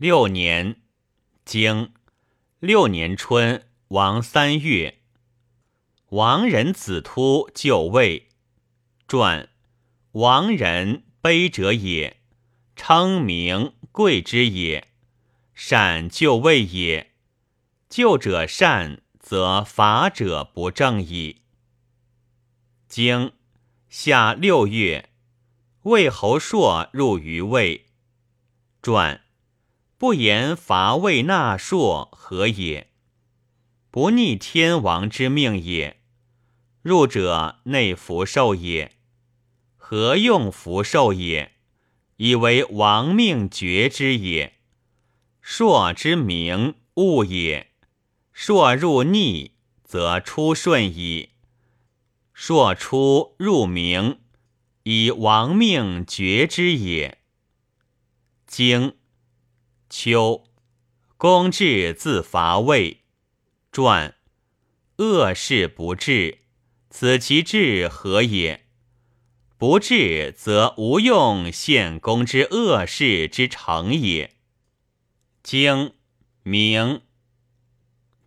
六年，经六年春，王三月，王人子突就位。传王人卑者也，称名贵之也，善就位也。就者善，则法者不正矣。经夏六月，魏侯朔入于魏。传不言伐魏纳朔何也？不逆天王之命也。入者内福寿也。何用福寿也？以为王命绝之也。朔之名物也。朔入逆，则出顺矣；朔出入明，以王命绝之也。经秋，公至自伐魏。传恶事不至，此其志何也？不至，则无用献公之恶事之成也。经明。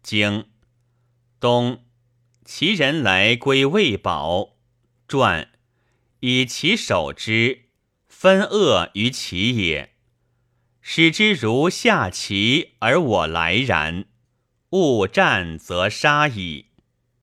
经东，其人来归魏宝。传以其守之，分恶于其也。使之如下棋，而我来然。勿战则杀矣。